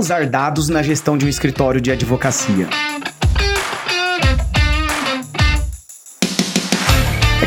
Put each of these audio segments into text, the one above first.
usar dados na gestão de um escritório de advocacia?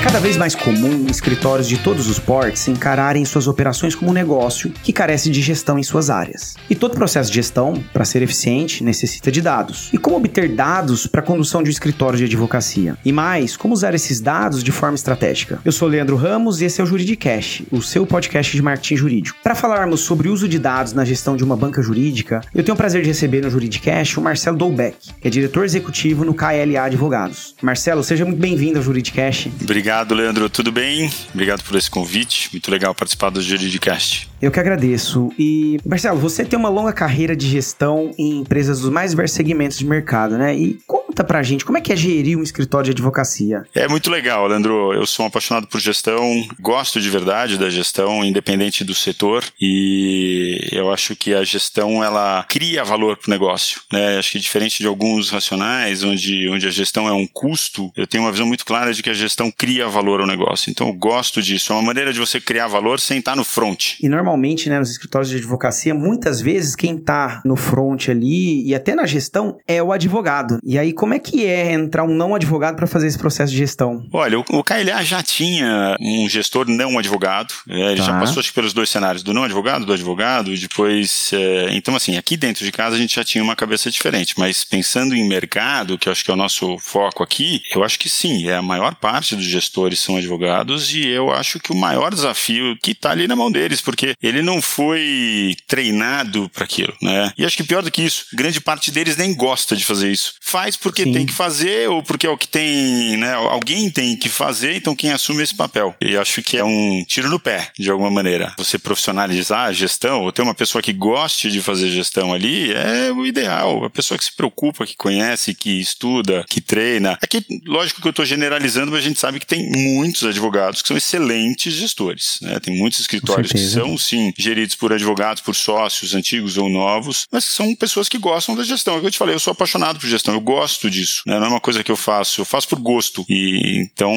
Cada vez mais comum escritórios de todos os portes encararem suas operações como um negócio que carece de gestão em suas áreas. E todo processo de gestão, para ser eficiente, necessita de dados. E como obter dados para a condução de um escritório de advocacia? E mais, como usar esses dados de forma estratégica? Eu sou Leandro Ramos e esse é o Juridicast, o seu podcast de marketing jurídico. Para falarmos sobre o uso de dados na gestão de uma banca jurídica, eu tenho o prazer de receber no Juridicast o Marcelo Dolbeck, que é diretor executivo no KLA Advogados. Marcelo, seja muito bem-vindo ao Juridicast. Obrigado Obrigado, Leandro. Tudo bem? Obrigado por esse convite. Muito legal participar do Juridicast. Eu que agradeço. E, Marcelo, você tem uma longa carreira de gestão em empresas dos mais diversos segmentos de mercado, né? E conta pra gente, como é que é gerir um escritório de advocacia? É muito legal, Leandro. Eu sou um apaixonado por gestão, gosto de verdade da gestão, independente do setor, e eu acho que a gestão, ela cria valor pro negócio, né? Acho que diferente de alguns racionais, onde, onde a gestão é um custo, eu tenho uma visão muito clara de que a gestão cria valor ao negócio. Então eu gosto disso. É uma maneira de você criar valor sem estar no front. E normalmente né, nos escritórios de advocacia, muitas vezes quem está no front ali e até na gestão é o advogado. E aí, como é que é entrar um não advogado para fazer esse processo de gestão? Olha, o, o KLA já tinha um gestor não advogado, é, ele tá. já passou pelos dois cenários, do não advogado, do advogado, e depois. É, então, assim, aqui dentro de casa a gente já tinha uma cabeça diferente, mas pensando em mercado, que acho que é o nosso foco aqui, eu acho que sim, é a maior parte dos gestores são advogados e eu acho que o maior desafio que está ali na mão deles, porque ele não foi treinado para aquilo, né? E acho que pior do que isso, grande parte deles nem gosta de fazer isso. Faz porque Sim. tem que fazer ou porque é o que tem, né? Alguém tem que fazer, então quem assume esse papel. E acho que é um tiro no pé, de alguma maneira. Você profissionalizar a gestão ou ter uma pessoa que goste de fazer gestão ali é o ideal. A pessoa que se preocupa, que conhece, que estuda, que treina. Aqui, lógico que eu estou generalizando, mas a gente sabe que tem muitos advogados que são excelentes gestores, né? Tem muitos escritórios que são sim, geridos por advogados, por sócios antigos ou novos, mas que são pessoas que gostam da gestão. É o que eu te falei, eu sou apaixonado por gestão, eu gosto disso. Né? Não é uma coisa que eu faço, eu faço por gosto. E então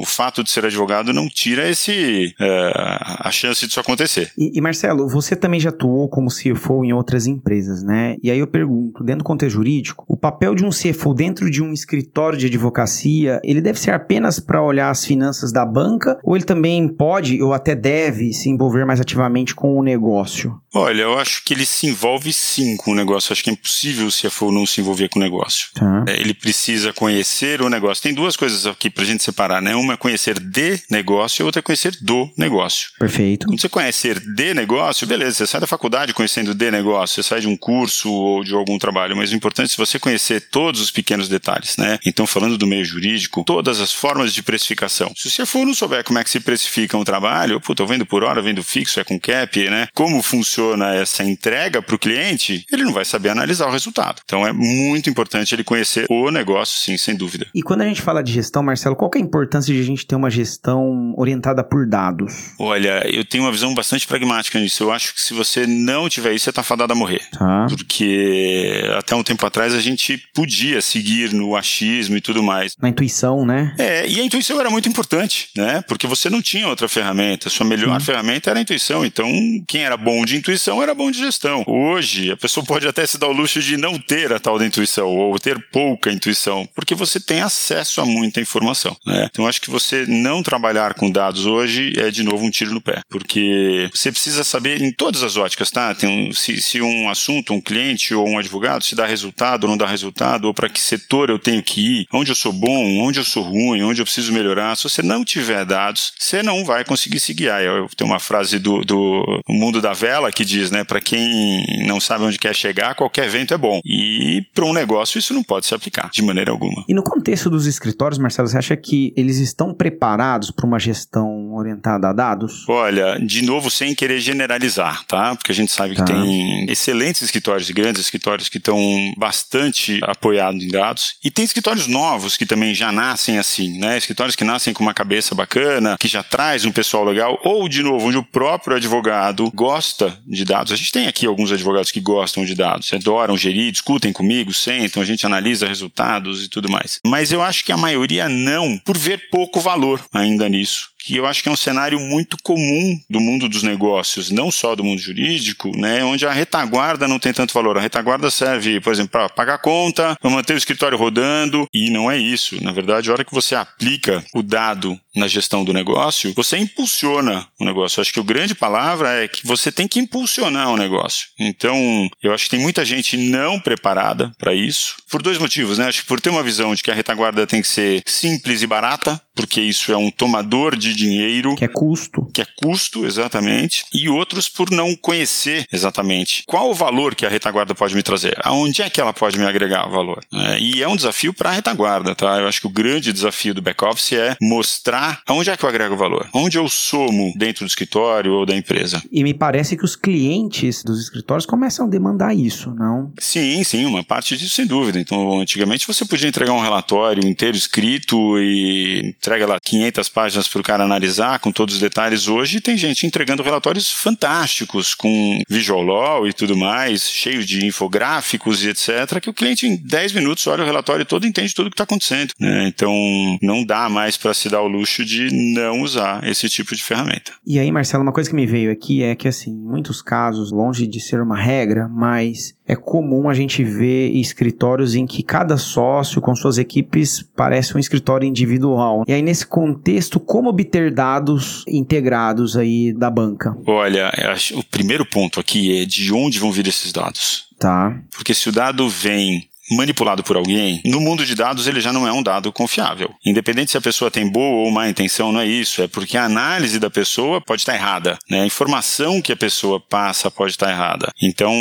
o fato de ser advogado não tira esse é, a chance disso acontecer. E, e, Marcelo, você também já atuou como CFO em outras empresas, né? E aí eu pergunto, dentro do contexto jurídico, o papel de um CFO dentro de um escritório de advocacia, ele deve ser apenas para olhar as finanças da banca ou ele também pode ou até deve se envolver mais ativamente com o negócio? Olha, eu acho que ele se envolve sim com o negócio. Acho que é impossível o CFO não se envolver com o negócio. Tá. É, ele precisa conhecer o negócio. Tem duas coisas aqui pra gente separar, né? Uma é conhecer de negócio e outra é conhecer do negócio. Perfeito. Quando você conhecer de negócio, beleza, você sai da faculdade conhecendo de negócio, você sai de um curso ou de algum trabalho, mas o importante é você conhecer todos os pequenos detalhes, né? Então, falando do meio jurídico, todas as formas de precificação. Se o CFO não souber como é que se precifica um trabalho, pô, tô vendo por hora, vendo fixo, é com cap, né? Como funciona essa entrega para o cliente, ele não vai saber analisar o resultado. Então é muito importante ele conhecer o negócio, sim, sem dúvida. E quando a gente fala de gestão, Marcelo, qual é a importância de a gente ter uma gestão orientada por dados? Olha, eu tenho uma visão bastante pragmática nisso. Eu acho que se você não tiver isso, você está fadado a morrer. Tá. Porque até um tempo atrás a gente podia seguir no achismo e tudo mais. Na intuição, né? É, e a intuição era muito importante, né? Porque você não tinha outra ferramenta. A sua melhor ferramenta era a intuição. Então, quem era bom de intuição era bom de gestão. Hoje, a pessoa pode até se dar o luxo de não ter a tal da intuição ou ter pouca intuição, porque você tem acesso a muita informação. Né? Então, acho que você não trabalhar com dados hoje é, de novo, um tiro no pé, porque você precisa saber em todas as óticas, tá? Tem um, se, se um assunto, um cliente ou um advogado, se dá resultado ou não dá resultado, ou para que setor eu tenho que ir, onde eu sou bom, onde eu sou ruim, onde eu preciso melhorar. Se você não tiver dados, você não vai conseguir se guiar. Eu tenho uma frase do, do mundo da vela que diz, né, para quem não sabe onde quer chegar, qualquer vento é bom. E para um negócio isso não pode se aplicar de maneira alguma. E no contexto dos escritórios, Marcelo, você acha que eles estão preparados para uma gestão orientada a dados? Olha, de novo, sem querer generalizar, tá? Porque a gente sabe que tá. tem excelentes escritórios, grandes escritórios que estão bastante apoiados em dados. E tem escritórios novos que também já nascem assim, né? Escritórios que nascem com uma cabeça bacana, que já traz um pessoal legal, ou, de novo, onde o próprio advogado gosta de dados. A gente tem aqui alguns advogados que gostam de dados, adoram gerir, discutem comigo, sentam, a gente analisa resultados e tudo mais. Mas eu acho que a maioria não, por ver pouco valor ainda nisso E eu acho que é um cenário muito comum do mundo dos negócios, não só do mundo jurídico, né, onde a retaguarda não tem tanto valor. A retaguarda serve, por exemplo, para pagar conta, para manter o escritório rodando, e não é isso. Na verdade, a hora que você aplica o dado na gestão do negócio, você impulsiona o negócio. Eu acho que a grande palavra é que você tem que impulsionar o negócio. Então, eu acho que tem muita gente não preparada para isso, por dois motivos, né? Acho que por ter uma visão de que a retaguarda tem que ser simples e barata, porque isso é um tomador de dinheiro. Que é custo. Que é custo, exatamente. E outros por não conhecer exatamente qual o valor que a retaguarda pode me trazer. Aonde é que ela pode me agregar valor. É, e é um desafio para a retaguarda, tá? Eu acho que o grande desafio do back-office é mostrar aonde é que eu agrego valor. Onde eu somo dentro do escritório ou da empresa. E me parece que os clientes dos escritórios começam a demandar isso, não? Sim, sim, uma parte disso sem dúvida. Então, antigamente você podia entregar um relatório inteiro escrito e entrega lá 500 páginas para o cara analisar com todos os detalhes. Hoje tem gente entregando relatórios fantásticos com visual law e tudo mais, cheio de infográficos e etc, que o cliente em 10 minutos olha o relatório todo e entende tudo o que está acontecendo. Né? Então não dá mais para se dar o luxo de não usar esse tipo de ferramenta. E aí, Marcelo, uma coisa que me veio aqui é que assim, em muitos casos, longe de ser uma regra, mas é comum a gente ver escritórios em que cada sócio com suas equipes parece um escritório individual. E aí, nesse contexto, como obter dados integrados aí da banca? Olha, o primeiro ponto aqui é de onde vão vir esses dados. Tá. Porque se o dado vem manipulado por alguém, no mundo de dados ele já não é um dado confiável. Independente se a pessoa tem boa ou má intenção, não é isso. É porque a análise da pessoa pode estar errada. Né? A informação que a pessoa passa pode estar errada. Então,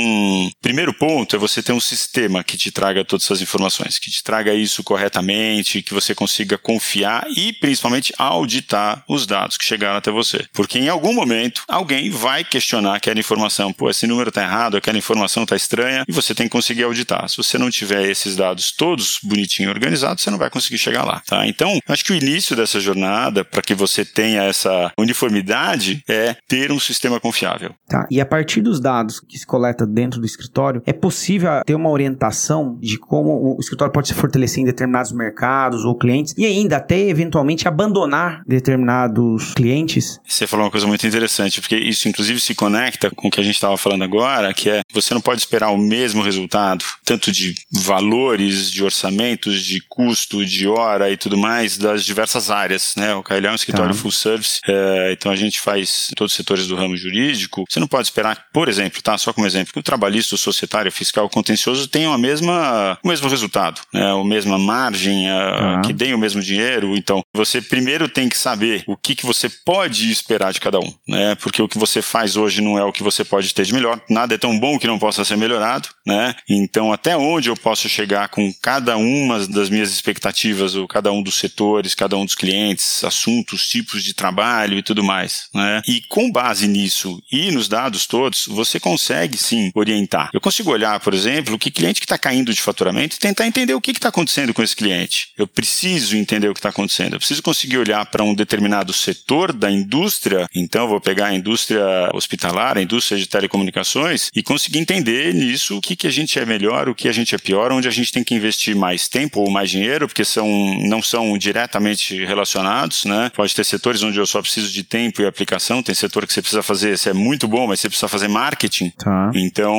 primeiro ponto é você ter um sistema que te traga todas essas informações, que te traga isso corretamente, que você consiga confiar e principalmente auditar os dados que chegaram até você. Porque em algum momento alguém vai questionar aquela informação. Pô, esse número está errado, aquela informação está estranha e você tem que conseguir auditar. Se você não tiver tiver esses dados todos bonitinho organizados, você não vai conseguir chegar lá, tá? Então, acho que o início dessa jornada, para que você tenha essa uniformidade, é ter um sistema confiável. Tá, e a partir dos dados que se coleta dentro do escritório, é possível ter uma orientação de como o escritório pode se fortalecer em determinados mercados ou clientes e ainda até eventualmente abandonar determinados clientes? Você falou uma coisa muito interessante, porque isso inclusive se conecta com o que a gente estava falando agora, que é você não pode esperar o mesmo resultado, tanto de valores de orçamentos, de custo, de hora e tudo mais das diversas áreas, né? O Cailhão é um escritório tá. full service, é, então a gente faz todos os setores do ramo jurídico. Você não pode esperar, por exemplo, tá? Só como exemplo, que o trabalhista, o societário, o fiscal, o contencioso tenham a mesma, o mesmo resultado, né? A mesma margem, a, tá. que deem o mesmo dinheiro. Então, você primeiro tem que saber o que, que você pode esperar de cada um, né? Porque o que você faz hoje não é o que você pode ter de melhor. Nada é tão bom que não possa ser melhorado, né? Então, até onde eu posso posso chegar com cada uma das minhas expectativas, ou cada um dos setores, cada um dos clientes, assuntos, tipos de trabalho e tudo mais. Né? E com base nisso e nos dados todos, você consegue sim orientar. Eu consigo olhar, por exemplo, que cliente que está caindo de faturamento e tentar entender o que está acontecendo com esse cliente. Eu preciso entender o que está acontecendo. Eu preciso conseguir olhar para um determinado setor da indústria. Então, vou pegar a indústria hospitalar, a indústria de telecomunicações e conseguir entender nisso o que, que a gente é melhor, o que a gente é pior onde a gente tem que investir mais tempo ou mais dinheiro, porque são, não são diretamente relacionados, né? Pode ter setores onde eu só preciso de tempo e aplicação, tem setor que você precisa fazer, você é muito bom, mas você precisa fazer marketing. Tá. Então,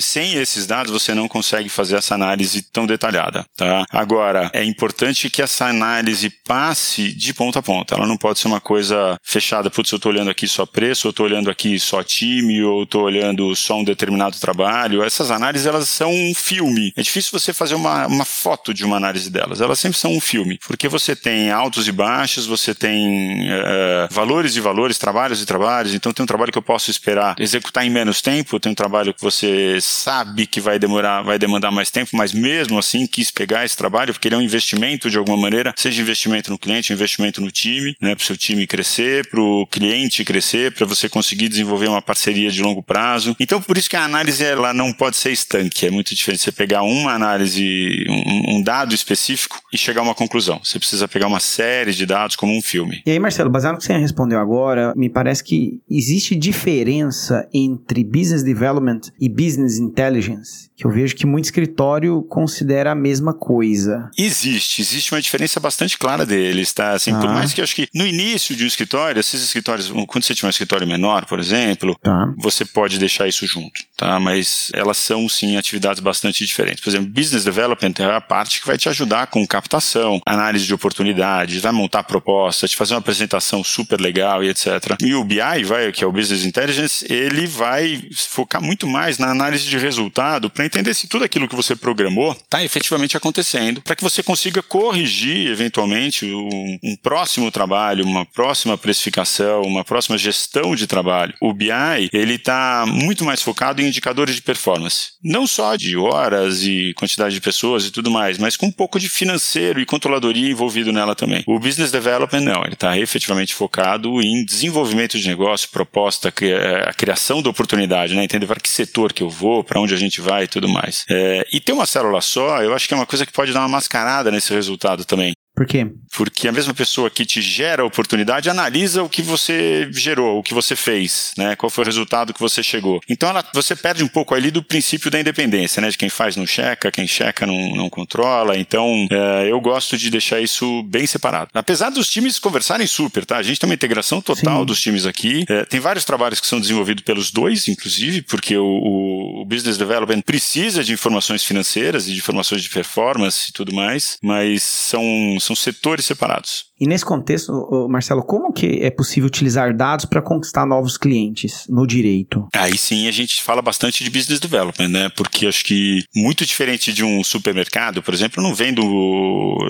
sem esses dados, você não consegue fazer essa análise tão detalhada, tá? Agora, é importante que essa análise passe de ponta a ponta. Ela não pode ser uma coisa fechada, putz, eu estou olhando aqui só preço, eu estou olhando aqui só time, ou estou olhando só um determinado trabalho. Essas análises, elas são um filme. É difícil você fazer uma, uma foto de uma análise delas. Elas sempre são um filme, porque você tem altos e baixos, você tem uh, valores e valores, trabalhos e trabalhos. Então, tem um trabalho que eu posso esperar executar em menos tempo, tem um trabalho que você sabe que vai demorar, vai demandar mais tempo, mas mesmo assim quis pegar esse trabalho, porque ele é um investimento de alguma maneira, seja investimento no cliente, investimento no time, né, para o seu time crescer, para o cliente crescer, para você conseguir desenvolver uma parceria de longo prazo. Então, por isso que a análise ela não pode ser estanque. É muito diferente você pegar um uma análise, um, um, dado específico e chegar a uma conclusão. Você precisa pegar uma série de dados como um filme. E aí, Marcelo, baseado no que você respondeu agora, me parece que existe diferença entre business development e business intelligence, que eu vejo que muito escritório considera a mesma coisa. Existe, existe uma diferença bastante clara deles, tá? Assim, ah. por mais que eu acho que no início de um escritório, esses escritórios, quando você tiver um escritório menor, por exemplo, tá. você pode deixar isso junto, tá? Mas elas são sim atividades bastante diferentes. Por exemplo, business development é a parte que vai te ajudar com captação, análise de oportunidades, vai montar proposta, te fazer uma apresentação super legal e etc. E o BI, vai, que é o Business Intelligence, ele vai focar muito mais na análise de resultado para entender se tudo aquilo que você programou está efetivamente acontecendo, para que você consiga corrigir eventualmente um, um próximo trabalho, uma próxima precificação, uma próxima gestão de trabalho. O BI, ele está muito mais focado em indicadores de performance. Não só de horas e quantidade de pessoas e tudo mais, mas com um pouco de financeiro e controladoria envolvido nela também. O Business Development não, ele está efetivamente focado em desenvolvimento de negócio, proposta, é, a criação da oportunidade, né? Entender para que setor que eu vou, para onde a gente vai e tudo mais. É, e ter uma célula só, eu acho que é uma coisa que pode dar uma mascarada nesse resultado também. Por quê? Porque a mesma pessoa que te gera a oportunidade analisa o que você gerou, o que você fez, né? Qual foi o resultado que você chegou. Então ela, você perde um pouco ali do princípio da independência, né? De quem faz não checa, quem checa não, não controla. Então é, eu gosto de deixar isso bem separado. Apesar dos times conversarem super, tá? A gente tem uma integração total Sim. dos times aqui. É, tem vários trabalhos que são desenvolvidos pelos dois, inclusive, porque o, o, o business development precisa de informações financeiras e de informações de performance e tudo mais, mas são são setores separados. E nesse contexto, Marcelo, como que é possível utilizar dados para conquistar novos clientes no direito? Aí sim a gente fala bastante de business development, né? Porque acho que muito diferente de um supermercado, por exemplo, não vendo.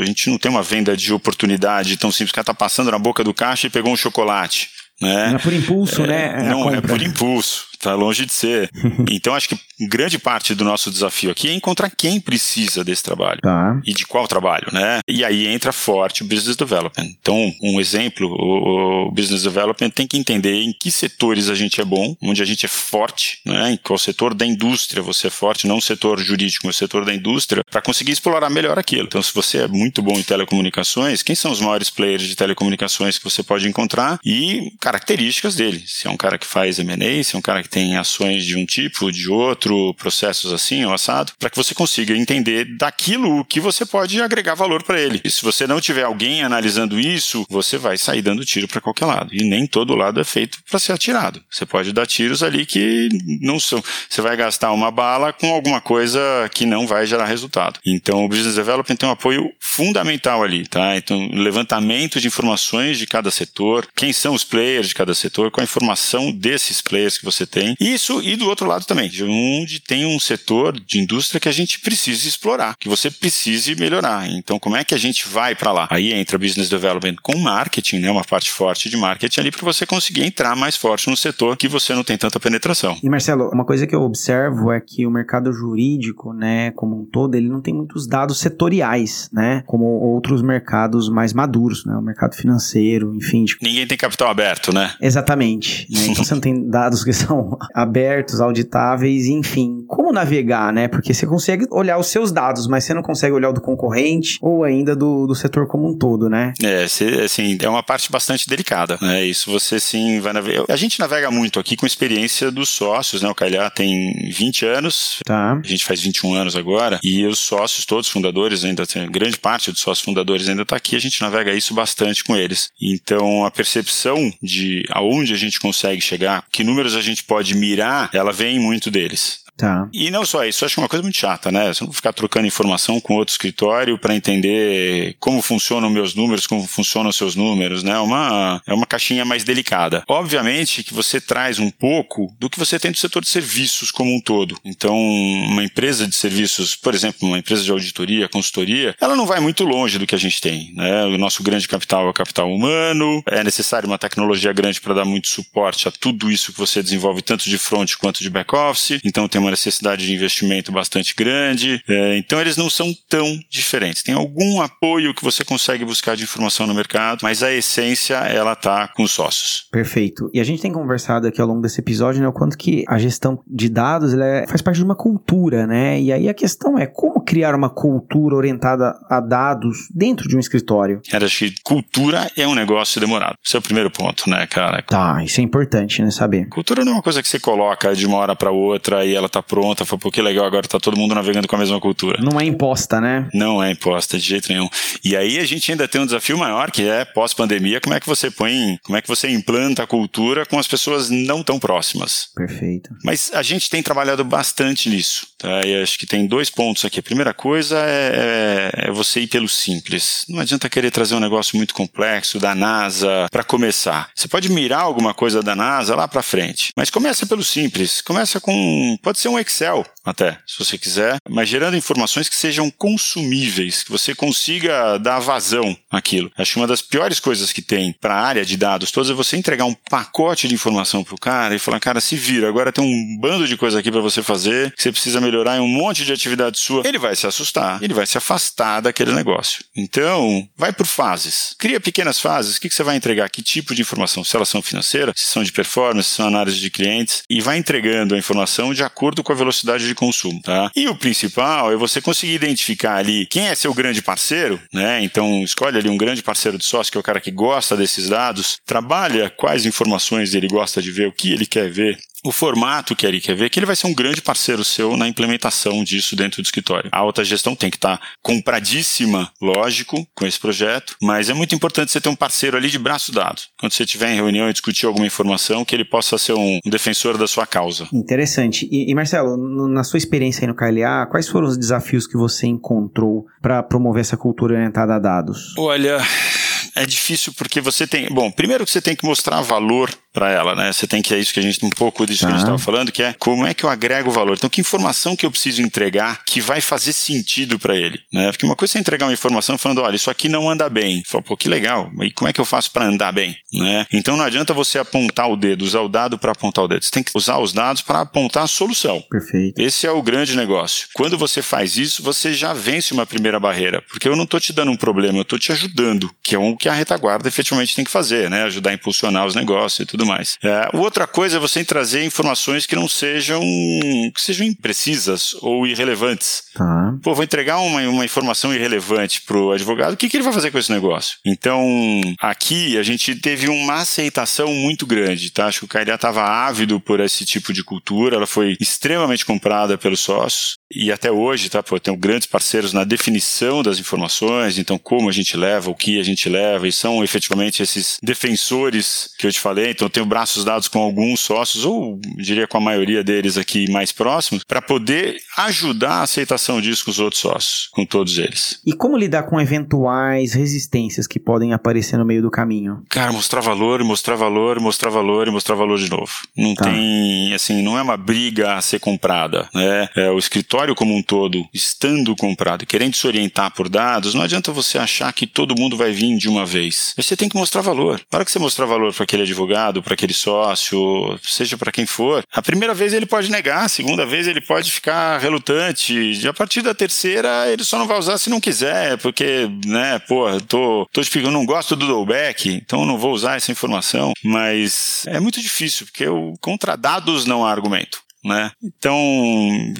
A gente não tem uma venda de oportunidade tão simples. O cara tá passando na boca do caixa e pegou um chocolate. Né? É por impulso, é, né? Não, é por impulso. Tá longe de ser. então, acho que grande parte do nosso desafio aqui é encontrar quem precisa desse trabalho. Tá. E de qual trabalho, né? E aí entra forte o business development. Então, um exemplo, o, business development tem que entender em que setores a gente é bom, onde a gente é forte, né? Em qual setor da indústria você é forte, não o setor jurídico, mas o setor da indústria, para conseguir explorar melhor aquilo. Então, se você é muito bom em telecomunicações, quem são os maiores players de telecomunicações que você pode encontrar e características dele. Se é um cara que faz M&A, se é um cara que tem ações de um tipo, de outro, processos assim, ou assado, para que você consiga entender daquilo que você pode agregar valor para ele. E se você não tiver alguém analisando isso, você vai sair dando tiro para qualquer lado. E nem todo lado é feito para ser atirado. Você pode dar tiros ali que não são. Você vai gastar uma bala com alguma coisa que não vai gerar resultado. Então, o Business Development tem um apoio fundamental ali, tá? Então, levantamento de informações de cada setor, quem são os players de cada setor, qual a informação desses players que você tem tem. Isso, e do outro lado também, onde tem um setor de indústria que a gente precisa explorar, que você precise melhorar. Então, como é que a gente vai para lá? Aí entra business development com marketing, né, uma parte forte de marketing ali para você conseguir entrar mais forte no setor que você não tem tanta penetração. E Marcelo, uma coisa que eu observo é que o mercado jurídico, né, como um todo, ele não tem muitos dados setoriais, né, como outros mercados mais maduros, né, o mercado financeiro, enfim. Tipo... Ninguém tem capital aberto, né? Exatamente. Né? Então você não tem dados que são abertos, auditáveis, enfim. Como navegar, né? Porque você consegue olhar os seus dados, mas você não consegue olhar o do concorrente ou ainda do, do setor como um todo, né? É, assim, é uma parte bastante delicada, né? Isso você sim vai navegar. A gente navega muito aqui com experiência dos sócios, né? O Calhar tem 20 anos, tá. a gente faz 21 anos agora, e os sócios, todos fundadores, ainda tem grande parte dos sócios fundadores ainda está aqui, a gente navega isso bastante com eles. Então, a percepção de aonde a gente consegue chegar, que números a gente pode mirar, ela vem muito deles. Tá. E não só isso, acho que é uma coisa muito chata, né? Você não ficar trocando informação com outro escritório para entender como funcionam meus números, como funcionam os seus números, né? Uma, é uma caixinha mais delicada. Obviamente que você traz um pouco do que você tem do setor de serviços como um todo. Então, uma empresa de serviços, por exemplo, uma empresa de auditoria, consultoria, ela não vai muito longe do que a gente tem, né? O nosso grande capital é o capital humano, é necessário uma tecnologia grande para dar muito suporte a tudo isso que você desenvolve, tanto de front quanto de back office. Então, tem uma necessidade de investimento bastante grande. É, então eles não são tão diferentes. Tem algum apoio que você consegue buscar de informação no mercado, mas a essência ela tá com os sócios. Perfeito. E a gente tem conversado aqui ao longo desse episódio, né, o quanto que a gestão de dados ela é, faz parte de uma cultura, né? E aí a questão é como criar uma cultura orientada a dados dentro de um escritório. Cara, acho que cultura é um negócio demorado. Esse é o primeiro ponto, né, cara? Tá, isso é importante, né, saber. Cultura não é uma coisa que você coloca de uma hora para outra e ela tá pronta, pô, que legal, agora tá todo mundo navegando com a mesma cultura. Não é imposta, né? Não é imposta de jeito nenhum. E aí a gente ainda tem um desafio maior, que é pós-pandemia, como é que você põe, como é que você implanta a cultura com as pessoas não tão próximas. Perfeito. Mas a gente tem trabalhado bastante nisso, tá? E acho que tem dois pontos aqui. A primeira coisa é, é, é você ir pelo simples. Não adianta querer trazer um negócio muito complexo da NASA para começar. Você pode mirar alguma coisa da NASA lá para frente, mas começa pelo simples. Começa com, pode ser um Excel até, se você quiser, mas gerando informações que sejam consumíveis, que você consiga dar vazão àquilo. Acho que uma das piores coisas que tem para a área de dados todos é você entregar um pacote de informação pro cara e falar, cara, se vira, agora tem um bando de coisa aqui para você fazer, que você precisa melhorar em um monte de atividade sua. Ele vai se assustar, ele vai se afastar daquele negócio. Então, vai por fases. Cria pequenas fases. O que, que você vai entregar? Que tipo de informação? Se elas são financeiras, se são de performance, se são análise de clientes, e vai entregando a informação de acordo com a velocidade de consumo, tá? E o principal é você conseguir identificar ali quem é seu grande parceiro, né? Então, escolhe ali um grande parceiro de sócio, que é o cara que gosta desses dados, trabalha quais informações ele gosta de ver, o que ele quer ver, o formato que ele quer ver, que ele vai ser um grande parceiro seu na implementação disso dentro do escritório. A alta gestão tem que estar tá compradíssima, lógico, com esse projeto, mas é muito importante você ter um parceiro ali de braço dado. Quando você estiver em reunião e discutir alguma informação, que ele possa ser um, defensor da sua causa. Interessante. E, e Marcelo, no, na sua experiência aí no KLA, quais foram os desafios que você encontrou para promover essa cultura orientada a dados? Olha, é difícil porque você tem. Bom, primeiro que você tem que mostrar valor para ela, né? Você tem que é isso que a gente um pouco disso que a gente estava falando, que é como é que eu agrego valor. Então, que informação que eu preciso entregar que vai fazer sentido para ele, né? Porque uma coisa é entregar uma informação falando, olha, isso aqui não anda bem. Fala, pô, que legal. E como é que eu faço para andar bem, né? Então, não adianta você apontar o dedo, usar o dado para apontar o dedo. Você tem que usar os dados para apontar a solução. Perfeito. Esse é o grande negócio. Quando você faz isso, você já vence uma primeira barreira, porque eu não estou te dando um problema, eu estou te ajudando, que é o que a retaguarda efetivamente tem que fazer, né? Ajudar a impulsionar os negócios e tudo mais. É, outra coisa é você trazer informações que não sejam que sejam imprecisas ou irrelevantes. Tá. Pô, vou entregar uma, uma informação irrelevante pro advogado, o que, que ele vai fazer com esse negócio? Então, aqui a gente teve uma aceitação muito grande, tá? Acho que o Cairá estava ávido por esse tipo de cultura, ela foi extremamente comprada pelos sócios e até hoje, tá? Pô, eu tenho grandes parceiros na definição das informações, então como a gente leva, o que a gente leva, e são efetivamente esses defensores que eu te falei, então eu tenho braços dados com alguns sócios, ou diria com a maioria deles aqui mais próximos, para poder ajudar a aceitação disso com os outros sócios, com todos eles. E como lidar com eventuais resistências que podem aparecer no meio do caminho? Cara, mostrar valor, mostrar valor, mostrar valor e mostrar valor de novo. Não tá. tem, assim, não é uma briga a ser comprada, né? É, o escritório como um todo, estando comprado querendo se orientar por dados, não adianta você achar que todo mundo vai vir de uma vez. Você tem que mostrar valor. Na hora que você mostrar valor para aquele advogado, para aquele sócio, seja para quem for, a primeira vez ele pode negar, a segunda vez ele pode ficar relutante, e a partir da terceira ele só não vai usar se não quiser, porque, né, pô, tô, tô te não gosto do drawback, então não vou usar essa informação, mas é muito difícil, porque o contra dados não há argumento. Né? Então,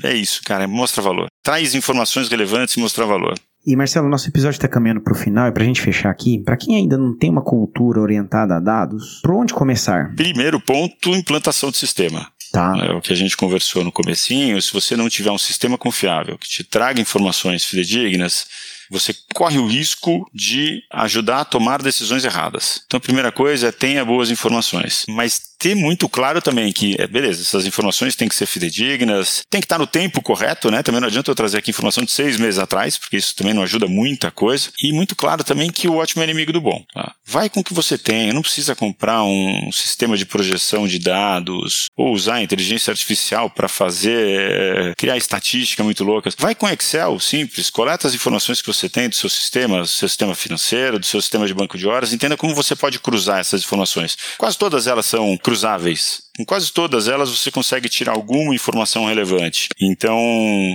é isso, cara, mostra valor. Traz informações relevantes e mostra valor. E Marcelo, nosso episódio está caminhando para o final e para a gente fechar aqui, para quem ainda não tem uma cultura orientada a dados, por onde começar? Primeiro ponto, implantação do sistema. Tá. É o que a gente conversou no comecinho. Se você não tiver um sistema confiável que te traga informações fidedignas, você corre o risco de ajudar a tomar decisões erradas. Então, a primeira coisa é tenha boas informações. Mas ter muito claro também que, é, beleza, essas informações têm que ser fidedignas, tem que estar no tempo correto, né? Também não adianta eu trazer aqui informação de seis meses atrás, porque isso também não ajuda muita coisa. E muito claro também que o ótimo é inimigo do bom. Tá? Vai com o que você tem, não precisa comprar um sistema de projeção de dados ou usar inteligência artificial para fazer, é, criar estatística muito loucas. Vai com Excel simples, coleta as informações que você tem do seu sistema, do seu sistema financeiro, do seu sistema de banco de horas, entenda como você pode cruzar essas informações. Quase todas elas são cruzáveis. Em quase todas elas você consegue tirar alguma informação relevante. Então,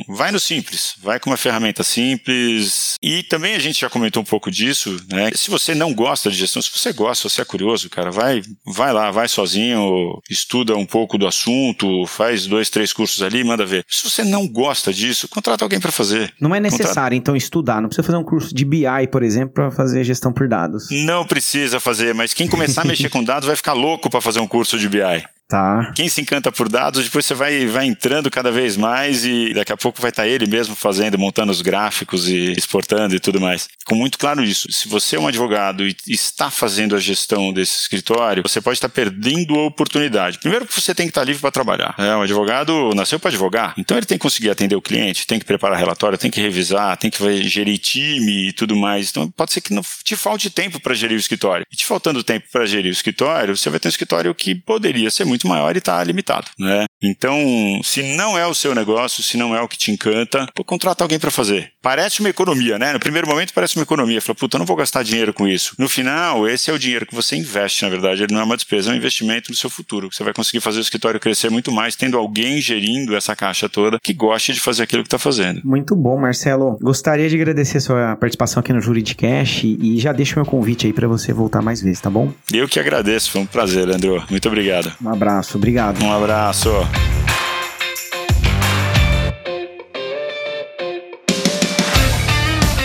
vai no simples, vai com uma ferramenta simples. E também a gente já comentou um pouco disso, né? Se você não gosta de gestão, se você gosta, se você é curioso, cara, vai, vai lá, vai sozinho, estuda um pouco do assunto, faz dois, três cursos ali, manda ver. Se você não gosta disso, contrata alguém para fazer. Não é necessário, contrata... então, estudar. Não precisa fazer um curso de BI, por exemplo, para fazer gestão por dados. Não precisa fazer, mas quem começar a mexer com dados vai ficar louco para fazer um curso de BI. Tá. Quem se encanta por dados, depois você vai, vai entrando cada vez mais e daqui a pouco vai estar ele mesmo fazendo, montando os gráficos e exportando e tudo mais. Com muito claro isso. Se você é um advogado e está fazendo a gestão desse escritório, você pode estar perdendo a oportunidade. Primeiro que você tem que estar livre para trabalhar. É, um advogado nasceu para advogar, então ele tem que conseguir atender o cliente, tem que preparar relatório, tem que revisar, tem que gerir time e tudo mais. Então pode ser que não te falte tempo para gerir o escritório. E te faltando tempo para gerir o escritório, você vai ter um escritório que poderia ser muito muito maior e está limitado, né? Então, se não é o seu negócio, se não é o que te encanta, pô, contrata alguém para fazer. Parece uma economia, né? No primeiro momento parece uma economia. Fala, puta, eu não vou gastar dinheiro com isso. No final, esse é o dinheiro que você investe, na verdade. Ele não é uma despesa, é um investimento no seu futuro. Você vai conseguir fazer o escritório crescer muito mais, tendo alguém gerindo essa caixa toda que goste de fazer aquilo que está fazendo. Muito bom, Marcelo. Gostaria de agradecer a sua participação aqui no Juridicast e já deixo meu convite aí para você voltar mais vezes, tá bom? Eu que agradeço, foi um prazer, Andrew. Muito obrigado. Um abraço abraço, obrigado. Um abraço.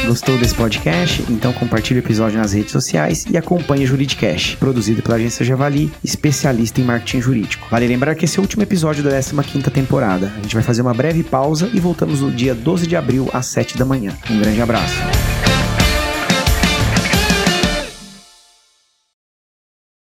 Gostou desse podcast? Então compartilhe o episódio nas redes sociais e acompanhe o Juridicast, produzido pela agência Javali, especialista em marketing jurídico. Vale lembrar que esse é o último episódio da 15ª temporada. A gente vai fazer uma breve pausa e voltamos no dia 12 de abril às 7 da manhã. Um grande abraço.